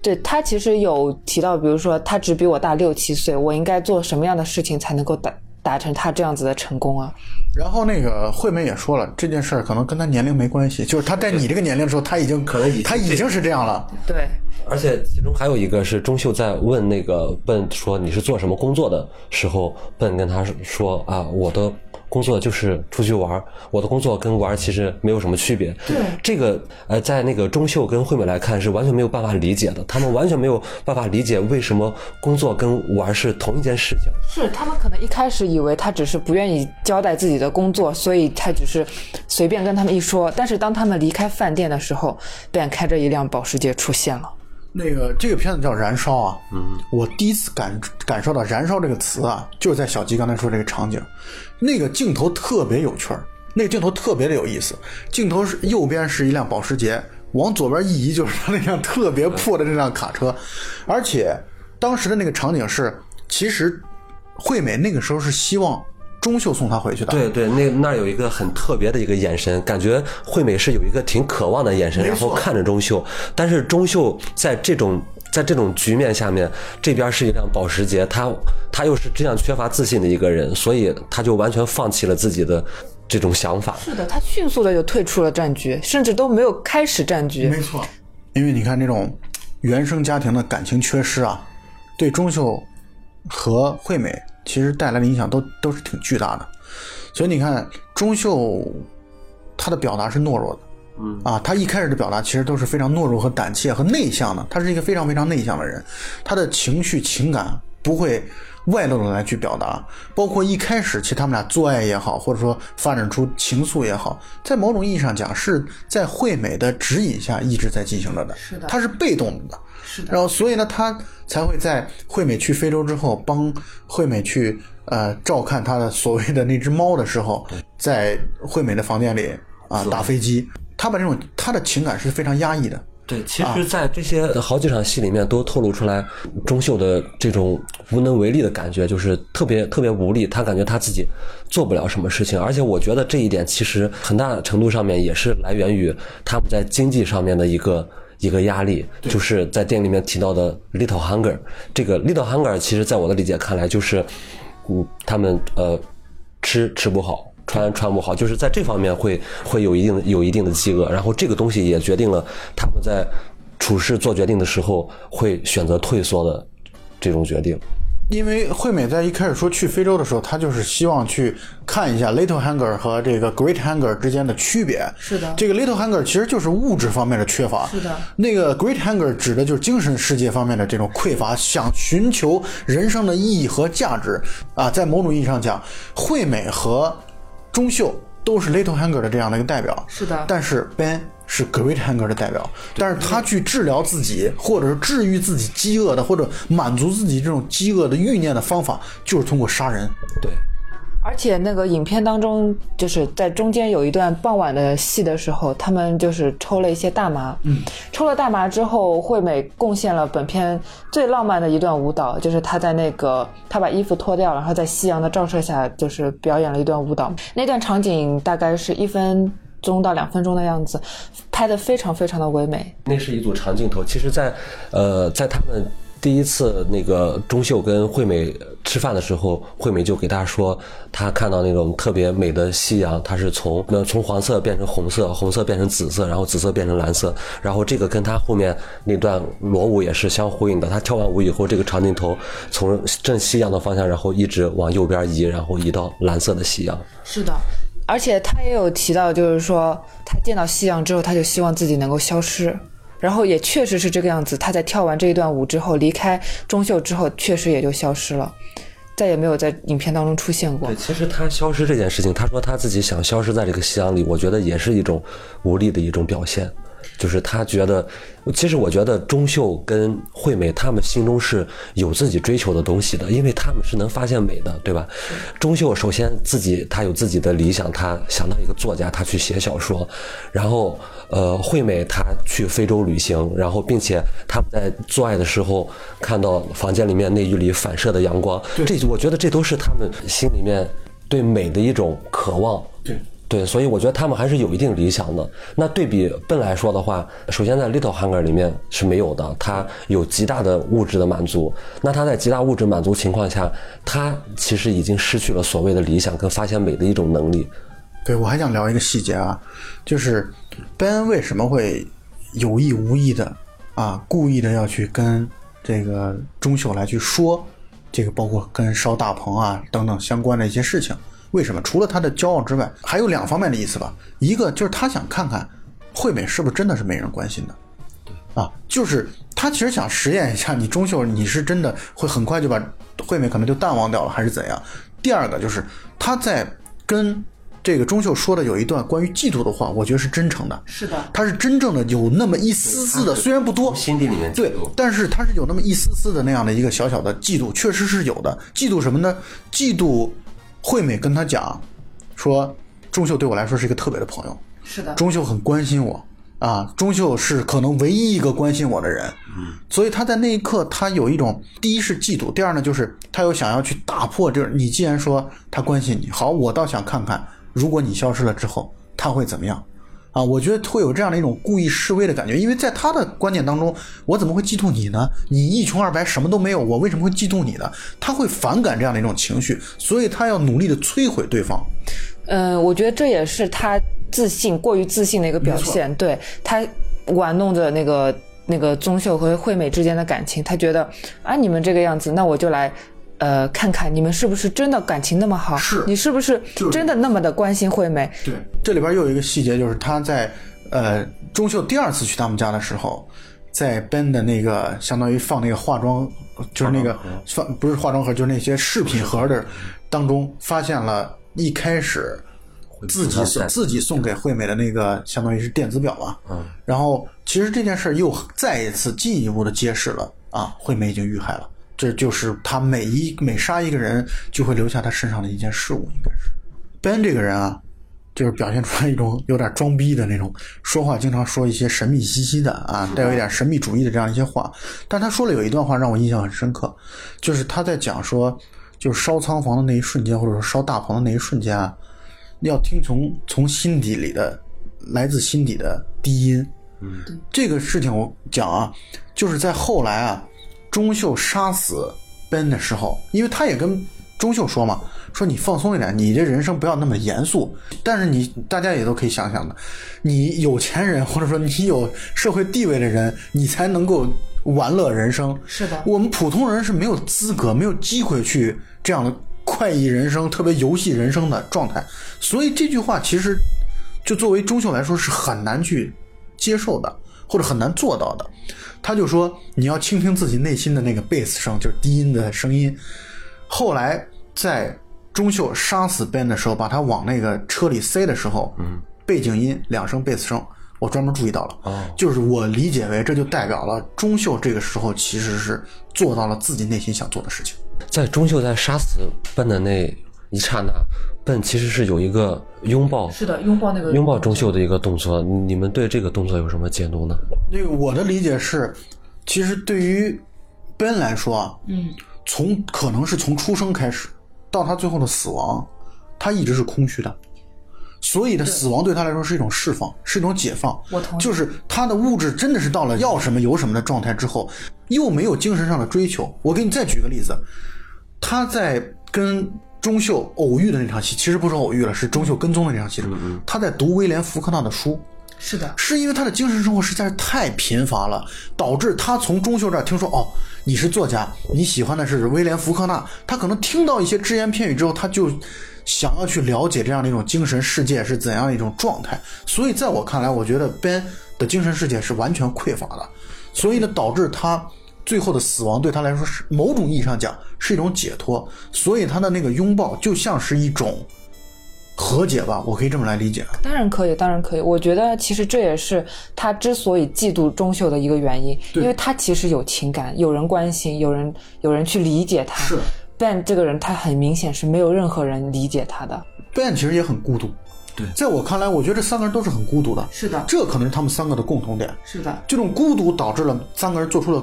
对他其实有提到，比如说他只比我大六七岁，我应该做什么样的事情才能够达达成他这样子的成功啊？然后那个惠美也说了，这件事儿可能跟他年龄没关系，就是他在你这个年龄的时候，他已经可能已经他已经是这样了。对，而且其中还有一个是钟秀在问那个笨说你是做什么工作的时候，笨跟他说啊，我的工作就是出去玩儿，我的工作跟玩儿其实没有什么区别。对，这个呃，在那个钟秀跟惠美来看是完全没有办法理解的，他们完全没有办法理解为什么工作跟玩儿是同一件事情。是他们可能一开始以为他只是不愿意交代自己的工作，所以他只是随便跟他们一说。但是当他们离开饭店的时候，便开着一辆保时捷出现了。那个这个片子叫《燃烧》啊，嗯，我第一次感感受到“燃烧”这个词啊，就是在小吉刚才说这个场景，那个镜头特别有趣儿，那个镜头特别的有意思。镜头是右边是一辆保时捷，往左边一移就是他那辆特别破的那辆卡车，而且当时的那个场景是，其实惠美那个时候是希望钟秀送她回去的，对对，那那儿有一个很特别的一个眼神，感觉惠美是有一个挺渴望的眼神，然后看着钟秀，但是钟秀在这种在这种局面下面，这边是一辆保时捷，他他又是这样缺乏自信的一个人，所以他就完全放弃了自己的这种想法。是的，他迅速的就退出了战局，甚至都没有开始战局。没错，因为你看这种原生家庭的感情缺失啊，对钟秀和惠美其实带来的影响都都是挺巨大的。所以你看，钟秀他的表达是懦弱的，嗯啊，他一开始的表达其实都是非常懦弱和胆怯和内向的。他是一个非常非常内向的人，他的情绪情感不会外露的来去表达，包括一开始其实他们俩做爱也好，或者说发展出情愫也好，在某种意义上讲是在惠美的指引下一直在进行着的，是的他是被动的。是的，然后所以呢，他才会在惠美去非洲之后，帮惠美去呃照看他的所谓的那只猫的时候，在惠美的房间里啊打飞机。他把这种他的情感是非常压抑的。对，其实，在这些好几场戏里面，都透露出来钟秀的这种无能为力的感觉，就是特别特别无力。他感觉他自己做不了什么事情，而且我觉得这一点其实很大程度上面也是来源于他们在经济上面的一个一个压力，就是在电影里面提到的 little hunger。这个 little hunger，其实在我的理解看来，就是嗯，他们呃吃吃不好。穿穿不好，就是在这方面会会有一定有一定的饥饿，然后这个东西也决定了他们在处事做决定的时候会选择退缩的这种决定。因为惠美在一开始说去非洲的时候，她就是希望去看一下 little hunger 和这个 great hunger 之间的区别。是的，这个 little hunger 其实就是物质方面的缺乏。是的，那个 great hunger 指的就是精神世界方面的这种匮乏，想寻求人生的意义和价值啊。在某种意义上讲，惠美和钟秀都是 little hunger 的这样的一个代表。是的，但是 Ben。是 Great Hunger 的代表，但是他去治疗自己，或者是治愈自己饥饿的，或者满足自己这种饥饿的欲念的方法，就是通过杀人。对，而且那个影片当中，就是在中间有一段傍晚的戏的时候，他们就是抽了一些大麻。嗯，抽了大麻之后，惠美贡献了本片最浪漫的一段舞蹈，就是她在那个她把衣服脱掉，然后在夕阳的照射下，就是表演了一段舞蹈。那段场景大概是一分。钟到两分钟的样子，拍的非常非常的唯美。那是一组长镜头。其实，在呃，在他们第一次那个钟秀跟惠美吃饭的时候，惠美就给他说，她看到那种特别美的夕阳，它是从那从黄色变成红色，红色变成紫色，然后紫色变成蓝色。然后这个跟他后面那段裸舞也是相呼应的。他跳完舞以后，这个长镜头从正夕阳的方向，然后一直往右边移，然后移到蓝色的夕阳。是的。而且他也有提到，就是说他见到夕阳之后，他就希望自己能够消失，然后也确实是这个样子。他在跳完这一段舞之后，离开钟秀之后，确实也就消失了，再也没有在影片当中出现过。对，其实他消失这件事情，他说他自己想消失在这个夕阳里，我觉得也是一种无力的一种表现。就是他觉得，其实我觉得钟秀跟惠美他们心中是有自己追求的东西的，因为他们是能发现美的，对吧？钟秀首先自己他有自己的理想，他想当一个作家，他去写小说，然后呃，惠美她去非洲旅行，然后并且他们在做爱的时候看到房间里面内浴里反射的阳光，这我觉得这都是他们心里面对美的一种渴望。对。对，所以我觉得他们还是有一定理想的。那对比笨来说的话，首先在 Little Hunger 里面是没有的，它有极大的物质的满足。那他在极大物质满足情况下，他其实已经失去了所谓的理想跟发现美的一种能力。对，我还想聊一个细节啊，就是 Ben 为什么会有意无意的啊，故意的要去跟这个钟秀来去说这个，包括跟烧大棚啊等等相关的一些事情。为什么？除了他的骄傲之外，还有两方面的意思吧。一个就是他想看看惠美是不是真的是没人关心的，对啊，就是他其实想实验一下你钟秀你是真的会很快就把惠美可能就淡忘掉了，还是怎样？第二个就是他在跟这个钟秀说的有一段关于嫉妒的话，我觉得是真诚的，是的，他是真正的有那么一丝丝的，虽然不多，心底里面对，但是他是有那么一丝丝的那样的一个小小的嫉妒，确实是有的。嫉妒什么呢？嫉妒。惠美跟他讲，说钟秀对我来说是一个特别的朋友，是的，钟秀很关心我啊，钟秀是可能唯一一个关心我的人，嗯，所以他在那一刻，他有一种第一是嫉妒，第二呢就是他又想要去打破，就是你既然说他关心你，好，我倒想看看，如果你消失了之后，他会怎么样。啊，我觉得会有这样的一种故意示威的感觉，因为在他的观念当中，我怎么会嫉妒你呢？你一穷二白，什么都没有，我为什么会嫉妒你呢？他会反感这样的一种情绪，所以他要努力的摧毁对方。嗯，我觉得这也是他自信过于自信的一个表现。对他玩弄着那个那个宗秀和惠美之间的感情，他觉得啊，你们这个样子，那我就来。呃，看看你们是不是真的感情那么好？是你是不是真的那么的关心惠美？对，这里边又有一个细节，就是他在呃钟秀第二次去他们家的时候，在 Ben 的那个相当于放那个化妆，就是那个放不是化妆盒，就是那些饰品盒的当中，发现了一开始自己送自己送给惠美的那个相当于是电子表吧。嗯。然后其实这件事又再一次进一步的揭示了啊，惠美已经遇害了。这就是他每一每杀一个人，就会留下他身上的一件事物，应该是。Ben 这个人啊，就是表现出来一种有点装逼的那种，说话经常说一些神秘兮兮的啊，带有一点神秘主义的这样一些话。但他说了有一段话让我印象很深刻，就是他在讲说，就是烧仓房的那一瞬间，或者说烧大棚的那一瞬间啊，要听从从心底里的来自心底的低音嗯，这个事情我讲啊，就是在后来啊，钟秀杀死 Ben 的时候，因为他也跟钟秀说嘛，说你放松一点，你这人生不要那么严肃。但是你大家也都可以想想的，你有钱人或者说你有社会地位的人，你才能够玩乐人生。是的，我们普通人是没有资格、没有机会去这样的快意人生、特别游戏人生的状态。所以这句话其实就作为钟秀来说是很难去接受的，或者很难做到的。他就说你要倾听自己内心的那个贝斯声，就是低音的声音。后来在钟秀杀死 Ben 的时候，把他往那个车里塞的时候，嗯，背景音两声贝斯声，我专门注意到了，哦，就是我理解为这就代表了钟秀这个时候其实是做到了自己内心想做的事情。在钟秀在杀死 Ben 的那一刹那，Ben 其实是有一个拥抱，是的，拥抱那个拥抱钟秀的一个动作。你们对这个动作有什么解读呢？那个我的理解是，其实对于 Ben 来说，嗯，从可能是从出生开始。到他最后的死亡，他一直是空虚的，所以的死亡对他来说是一种释放，是一种解放。我同意。就是他的物质真的是到了要什么有什么的状态之后，又没有精神上的追求。我给你再举个例子，他在跟钟秀偶遇的那场戏，其实不是偶遇了，是钟秀跟踪的那场戏。他在读威廉福克纳的书。是的，是因为他的精神生活实在是太贫乏了，导致他从钟秀这儿听说哦，你是作家，你喜欢的是威廉福克纳，他可能听到一些只言片语之后，他就想要去了解这样的一种精神世界是怎样一种状态。所以在我看来，我觉得 Ben 的精神世界是完全匮乏的，所以呢，导致他最后的死亡对他来说是某种意义上讲是一种解脱，所以他的那个拥抱就像是一种。和解吧，我可以这么来理解。当然可以，当然可以。我觉得其实这也是他之所以嫉妒钟秀的一个原因，因为他其实有情感，有人关心，有人有人去理解他。是，Ben 这个人他很明显是没有任何人理解他的。Ben 其实也很孤独。对，在我看来，我觉得这三个人都是很孤独的。是的，这可能是他们三个的共同点。是的，这种孤独导致了三个人做出了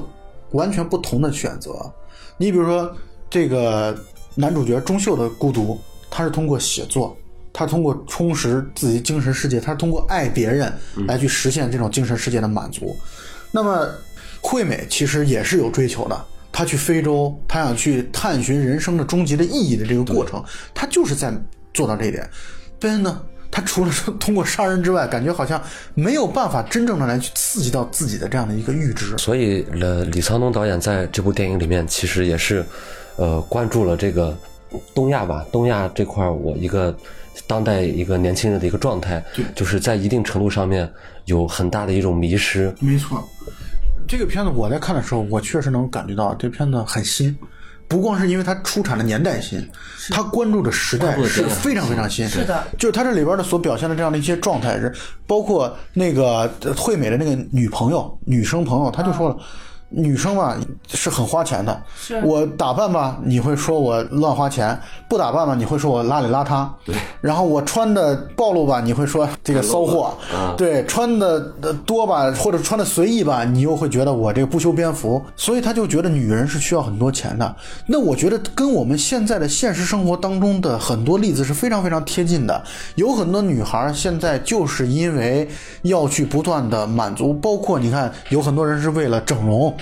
完全不同的选择。你比如说，这个男主角钟秀的孤独，他是通过写作。他通过充实自己精神世界，他是通过爱别人来去实现这种精神世界的满足。那么，惠美其实也是有追求的。他去非洲，他想去探寻人生的终极的意义的这个过程，他就是在做到这一点。贝恩呢，他除了说通过杀人之外，感觉好像没有办法真正的来去刺激到自己的这样的一个阈值。所以，呃，李沧东导演在这部电影里面其实也是，呃，关注了这个东亚吧，东亚这块我一个。当代一个年轻人的一个状态，就是在一定程度上面有很大的一种迷失。没错，这个片子我在看的时候，我确实能感觉到这片子很新，不光是因为它出产的年代新，它关注的时代是非常非常新。是的，就是它这里边的所表现的这样的一些状态，是包括那个惠美的那个女朋友、女生朋友，她就说了。女生吧是很花钱的，我打扮吧你会说我乱花钱，不打扮吧你会说我邋里邋遢，对，然后我穿的暴露吧你会说这个骚货，对，穿的多吧或者穿的随意吧你又会觉得我这个不修边幅，所以他就觉得女人是需要很多钱的。那我觉得跟我们现在的现实生活当中的很多例子是非常非常贴近的，有很多女孩现在就是因为要去不断的满足，包括你看有很多人是为了整容。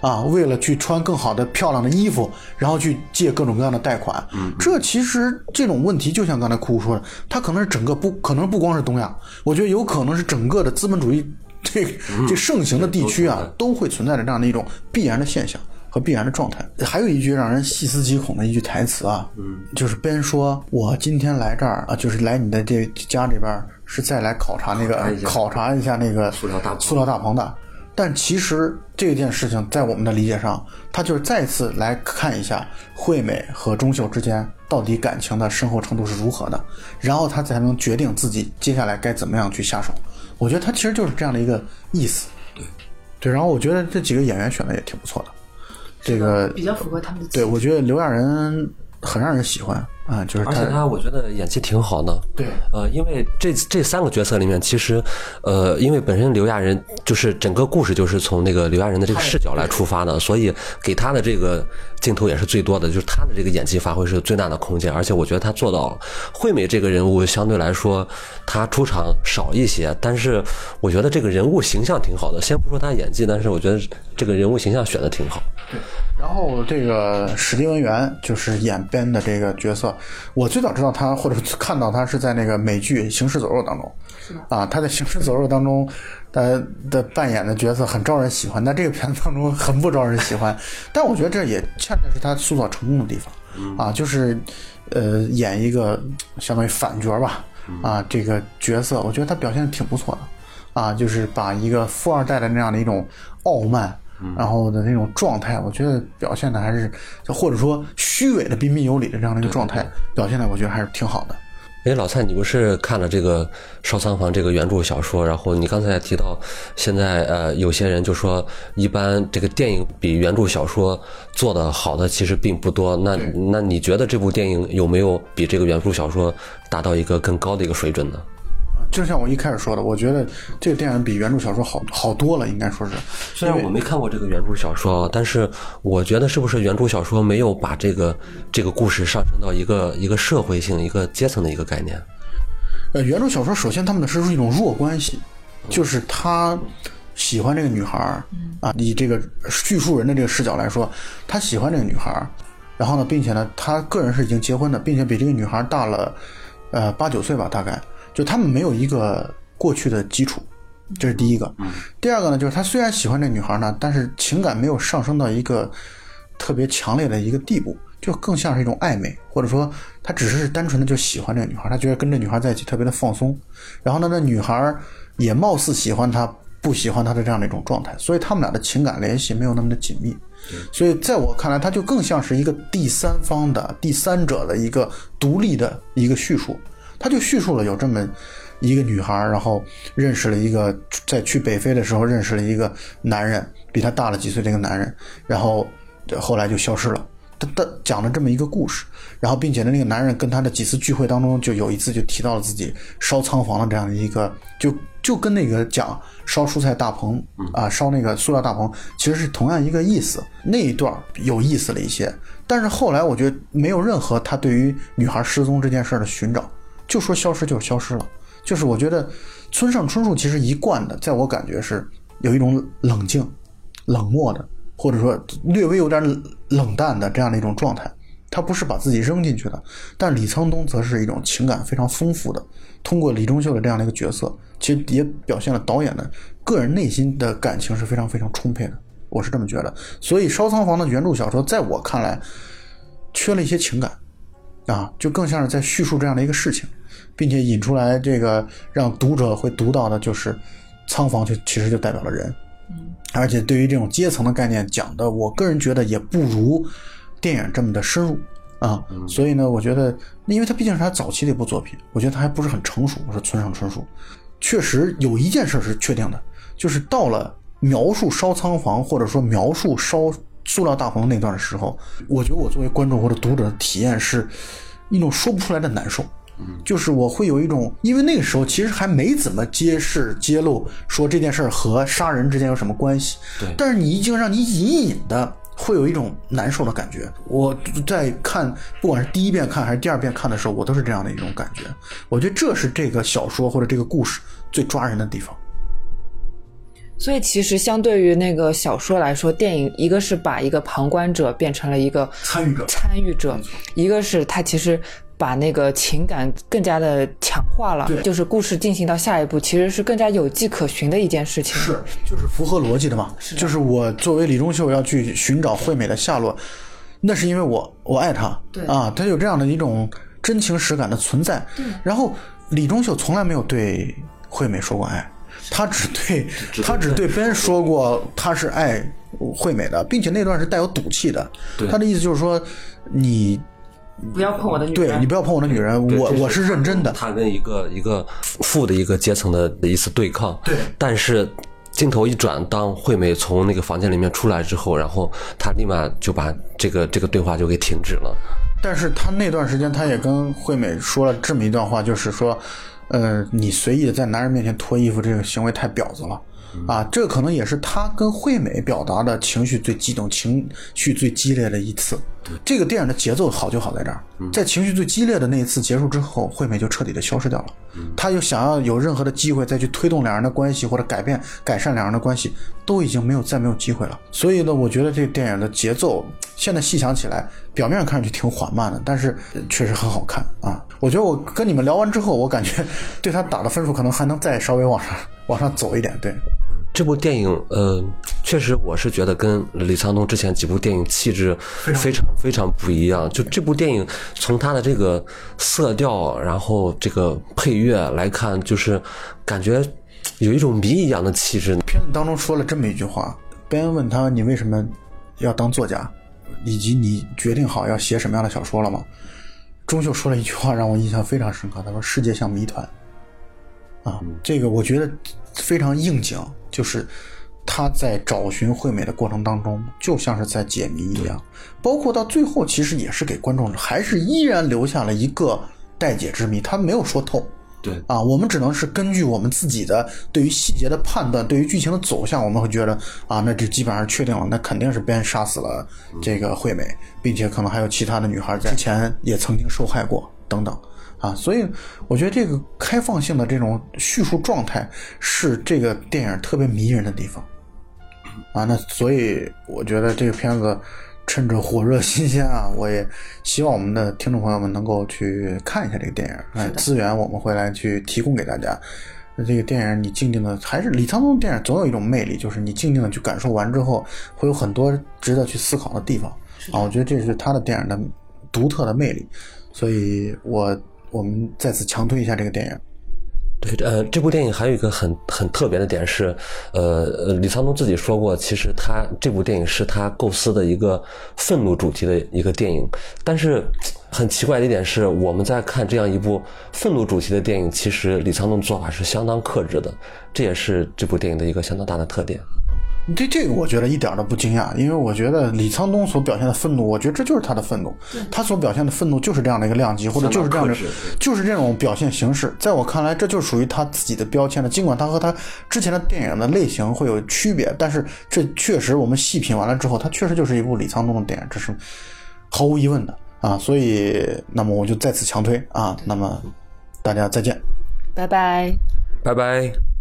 啊，为了去穿更好的、漂亮的衣服，然后去借各种各样的贷款，嗯，这其实这种问题，就像刚才酷酷说的，它可能是整个不可能不光是东亚，我觉得有可能是整个的资本主义这这盛行的地区啊，都会存在着这样的一种必然的现象和必然的状态。还有一句让人细思极恐的一句台词啊，嗯，就是边说：“我今天来这儿啊，就是来你的这家里边，是再来考察那个考察一下那个塑料大塑料大棚的。”但其实这件事情在我们的理解上，他就是再次来看一下惠美和钟秀之间到底感情的深厚程度是如何的，然后他才能决定自己接下来该怎么样去下手。我觉得他其实就是这样的一个意思。对，对。然后我觉得这几个演员选的也挺不错的，这个比较符合他们的。对，我觉得刘亚仁很让人喜欢啊，就是而且他我觉得演技挺好的。对，呃，因为这这三个角色里面，其实，呃，因为本身刘亚仁就是整个故事就是从那个刘亚仁的这个视角来出发的，所以给他的这个镜头也是最多的，就是他的这个演技发挥是最大的空间。而且我觉得他做到了。惠美这个人物相对来说，他出场少一些，但是我觉得这个人物形象挺好的。先不说他演技，但是我觉得这个人物形象选的挺好。对。然后这个史蒂文·元就是演 Ben 的这个角色，我最早知道他或者看到他是在那个美剧《行尸走肉》当中，啊，他在《行尸走肉》当中，他的扮演的角色很招人喜欢，但这个片子当中很不招人喜欢。但我觉得这也恰恰是他塑造成功的地方，啊，就是呃演一个相当于反角吧，啊，这个角色我觉得他表现的挺不错的，啊，就是把一个富二代的那样的一种傲慢。然后的那种状态，我觉得表现的还是，或者说虚伪的彬彬有礼的这样的一个状态，表现的我觉得还是挺好的。哎，老蔡，你不是看了这个《烧仓房》这个原著小说？然后你刚才也提到，现在呃，有些人就说，一般这个电影比原著小说做的好的其实并不多。那那你觉得这部电影有没有比这个原著小说达到一个更高的一个水准呢？就像我一开始说的，我觉得这个电影比原著小说好好多了，应该说是。虽然我没看过这个原著小说，但是我觉得是不是原著小说没有把这个这个故事上升到一个一个社会性、一个阶层的一个概念。呃，原著小说首先他们的是一种弱关系，就是他喜欢这个女孩儿啊，以这个叙述人的这个视角来说，他喜欢这个女孩儿，然后呢，并且呢，他个人是已经结婚的，并且比这个女孩大了呃八九岁吧，大概。就他们没有一个过去的基础，这是第一个。第二个呢，就是他虽然喜欢这女孩呢，但是情感没有上升到一个特别强烈的一个地步，就更像是一种暧昧，或者说他只是单纯的就喜欢这个女孩，他觉得跟这女孩在一起特别的放松。然后呢，那女孩也貌似喜欢他，不喜欢他的这样的一种状态，所以他们俩的情感联系没有那么的紧密。所以在我看来，他就更像是一个第三方的第三者的一个独立的一个叙述。他就叙述了有这么一个女孩，然后认识了一个在去北非的时候认识了一个男人，比他大了几岁这个男人，然后后来就消失了。他他讲了这么一个故事，然后并且呢，那个男人跟他的几次聚会当中，就有一次就提到了自己烧仓房的这样的一个，就就跟那个讲烧蔬菜大棚啊，烧那个塑料大棚，其实是同样一个意思。那一段有意思了一些，但是后来我觉得没有任何他对于女孩失踪这件事的寻找。就说消失就消失了，就是我觉得村上春树其实一贯的，在我感觉是有一种冷静、冷漠的，或者说略微有点冷淡的这样的一种状态。他不是把自己扔进去的，但李沧东则是一种情感非常丰富的。通过李钟秀的这样的一个角色，其实也表现了导演的个人内心的感情是非常非常充沛的。我是这么觉得。所以《烧仓房》的原著小说，在我看来，缺了一些情感。啊，就更像是在叙述这样的一个事情，并且引出来这个让读者会读到的，就是仓房就其实就代表了人，嗯，而且对于这种阶层的概念讲的，我个人觉得也不如电影这么的深入啊，所以呢，我觉得，因为它毕竟是他早期的一部作品，我觉得他还不是很成熟。我说村上春树，确实有一件事是确定的，就是到了描述烧仓房或者说描述烧。塑料大棚那段的时候，我觉得我作为观众或者读者的体验是一种说不出来的难受。就是我会有一种，因为那个时候其实还没怎么揭示揭露说这件事儿和杀人之间有什么关系。对。但是你已经让你隐隐的会有一种难受的感觉。我在看，不管是第一遍看还是第二遍看的时候，我都是这样的一种感觉。我觉得这是这个小说或者这个故事最抓人的地方。所以，其实相对于那个小说来说，电影一个是把一个旁观者变成了一个参与者，参与者；一个是他其实把那个情感更加的强化了，就是故事进行到下一步，其实是更加有迹可循的一件事情。是，就是符合逻辑的嘛？就是我作为李钟秀要去寻找惠美的下落，那是因为我我爱她，对啊，她有这样的一种真情实感的存在。然后李钟秀从来没有对惠美说过爱。他只对他只对 Ben 说过他是爱惠美的，并且那段是带有赌气的。他的意思就是说，你不要碰我的女人，对你不要碰我的女人，我我是认真的。他跟一个一个富的一个阶层的一次对抗。对，但是镜头一转，当惠美从那个房间里面出来之后，然后他立马就把这个这个对话就给停止了。但是他那段时间他也跟惠美说了这么一段话，就是说，呃，你随意的在男人面前脱衣服这个行为太婊子了。啊，这可能也是他跟惠美表达的情绪最激动、情绪最激烈的一次。这个电影的节奏好就好在这儿，在情绪最激烈的那一次结束之后，惠美就彻底的消失掉了。她又想要有任何的机会再去推动两人的关系或者改变、改善两人的关系，都已经没有再没有机会了。所以呢，我觉得这个电影的节奏现在细想起来，表面上看上去挺缓慢的，但是确实很好看啊。我觉得我跟你们聊完之后，我感觉对他打的分数可能还能再稍微往上往上走一点。对。这部电影，呃，确实我是觉得跟李沧东之前几部电影气质非常非常不一样。就这部电影，从它的这个色调，然后这个配乐来看，就是感觉有一种谜一样的气质。片子当中说了这么一句话：别人问他你为什么要当作家，以及你决定好要写什么样的小说了吗？钟秀说了一句话让我印象非常深刻，他说：“世界像谜团。”啊，这个我觉得非常应景。就是他在找寻惠美的过程当中，就像是在解谜一样，包括到最后，其实也是给观众还是依然留下了一个待解之谜，他没有说透。对啊，我们只能是根据我们自己的对于细节的判断，对于剧情的走向，我们会觉得啊，那就基本上确定了，那肯定是别人杀死了这个惠美，并且可能还有其他的女孩在之前也曾经受害过等等。啊，所以我觉得这个开放性的这种叙述状态是这个电影特别迷人的地方。啊，那所以我觉得这个片子趁着火热新鲜啊，我也希望我们的听众朋友们能够去看一下这个电影。哎，资源我们会来去提供给大家。那这个电影你静静的，还是李沧东电影总有一种魅力，就是你静静的去感受完之后，会有很多值得去思考的地方。啊，我觉得这是他的电影的独特的魅力。所以我。我们再次强推一下这个电影。呃，这部电影还有一个很很特别的点是，呃，李沧东自己说过，其实他这部电影是他构思的一个愤怒主题的一个电影。但是很奇怪的一点是，我们在看这样一部愤怒主题的电影，其实李沧东做法是相当克制的，这也是这部电影的一个相当大的特点。对这个，我觉得一点都不惊讶，因为我觉得李沧东所表现的愤怒，我觉得这就是他的愤怒，他所表现的愤怒就是这样的一个量级，或者就是这样的，就是这种表现形式。在我看来，这就属于他自己的标签了。尽管他和他之前的电影的类型会有区别，但是这确实我们细品完了之后，它确实就是一部李沧东的电影，这是毫无疑问的啊。所以，那么我就再次强推啊。那么大家再见，拜拜，拜拜。